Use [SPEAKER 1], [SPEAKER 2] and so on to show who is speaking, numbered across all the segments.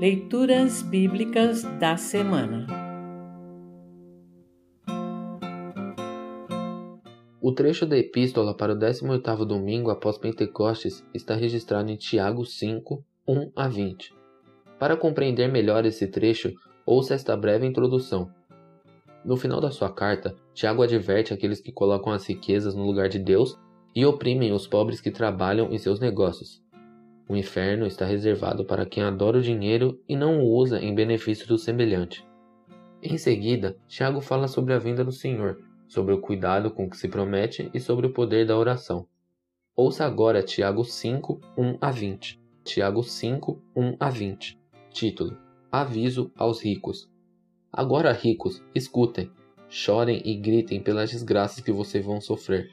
[SPEAKER 1] Leituras Bíblicas da Semana
[SPEAKER 2] O trecho da epístola para o 18º domingo após Pentecostes está registrado em Tiago 5, 1 a 20. Para compreender melhor esse trecho, ouça esta breve introdução. No final da sua carta, Tiago adverte aqueles que colocam as riquezas no lugar de Deus e oprimem os pobres que trabalham em seus negócios. O inferno está reservado para quem adora o dinheiro e não o usa em benefício do semelhante. Em seguida, Tiago fala sobre a vinda do Senhor, sobre o cuidado com que se promete e sobre o poder da oração. Ouça agora Tiago 5, 1 a 20. Tiago 5, 1 a 20. Título: Aviso aos ricos. Agora, ricos, escutem, chorem e gritem pelas desgraças que vocês vão sofrer.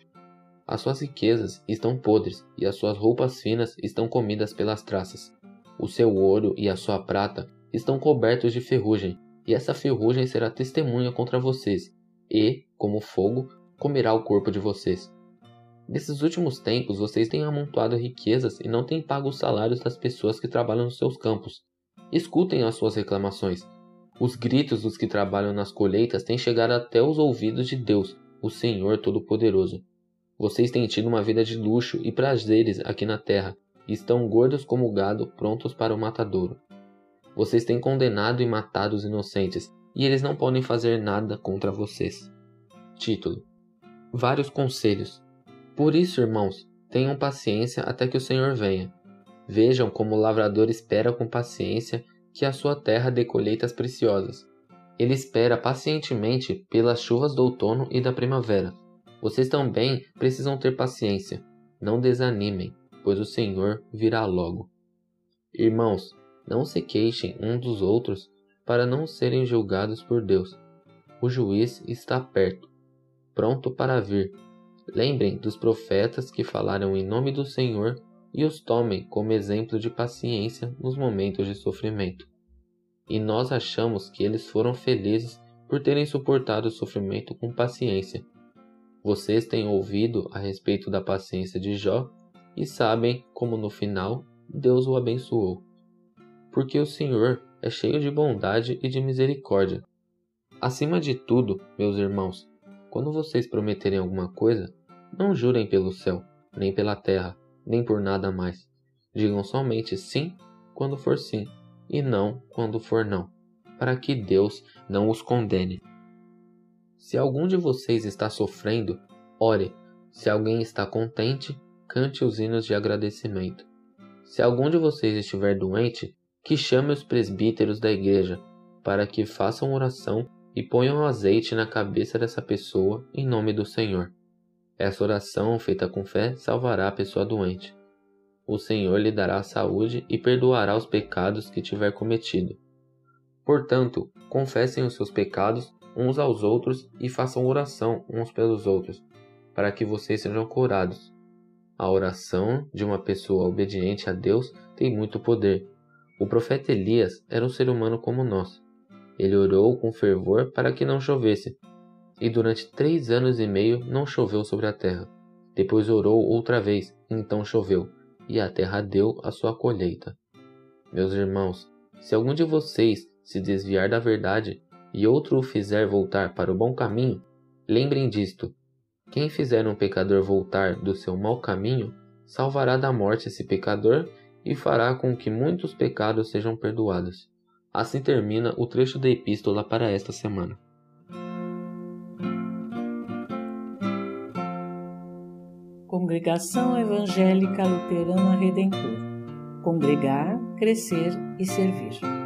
[SPEAKER 2] As suas riquezas estão podres e as suas roupas finas estão comidas pelas traças. O seu ouro e a sua prata estão cobertos de ferrugem, e essa ferrugem será testemunha contra vocês, e, como fogo, comerá o corpo de vocês. Nesses últimos tempos, vocês têm amontoado riquezas e não têm pago os salários das pessoas que trabalham nos seus campos. Escutem as suas reclamações. Os gritos dos que trabalham nas colheitas têm chegado até os ouvidos de Deus, o Senhor Todo-Poderoso. Vocês têm tido uma vida de luxo e prazeres aqui na terra, e estão gordos como gado, prontos para o matadouro. Vocês têm condenado e matado os inocentes, e eles não podem fazer nada contra vocês. Título: Vários conselhos. Por isso, irmãos, tenham paciência até que o Senhor venha. Vejam como o lavrador espera com paciência que a sua terra dê colheitas preciosas. Ele espera pacientemente pelas chuvas do outono e da primavera vocês também precisam ter paciência. Não desanimem, pois o Senhor virá logo. Irmãos, não se queixem uns dos outros para não serem julgados por Deus. O juiz está perto, pronto para vir. Lembrem dos profetas que falaram em nome do Senhor e os tomem como exemplo de paciência nos momentos de sofrimento. E nós achamos que eles foram felizes por terem suportado o sofrimento com paciência vocês têm ouvido a respeito da paciência de Jó e sabem como no final Deus o abençoou. Porque o Senhor é cheio de bondade e de misericórdia. Acima de tudo, meus irmãos, quando vocês prometerem alguma coisa, não jurem pelo céu, nem pela terra, nem por nada mais. Digam somente sim quando for sim, e não quando for não, para que Deus não os condene. Se algum de vocês está sofrendo, ore. Se alguém está contente, cante os hinos de agradecimento. Se algum de vocês estiver doente, que chame os presbíteros da igreja, para que façam oração e ponham azeite na cabeça dessa pessoa em nome do Senhor. Essa oração, feita com fé, salvará a pessoa doente. O Senhor lhe dará saúde e perdoará os pecados que tiver cometido. Portanto, confessem os seus pecados uns aos outros e façam oração uns pelos outros, para que vocês sejam curados. A oração de uma pessoa obediente a Deus tem muito poder. O profeta Elias era um ser humano como nós. Ele orou com fervor para que não chovesse, e durante três anos e meio não choveu sobre a terra. Depois orou outra vez, então choveu, e a terra deu a sua colheita. Meus irmãos, se algum de vocês se desviar da verdade e outro o fizer voltar para o bom caminho, lembrem disto: quem fizer um pecador voltar do seu mau caminho, salvará da morte esse pecador e fará com que muitos pecados sejam perdoados. Assim termina o trecho da epístola para esta semana.
[SPEAKER 1] Congregação Evangélica Luterana Redentor Congregar, Crescer e Servir.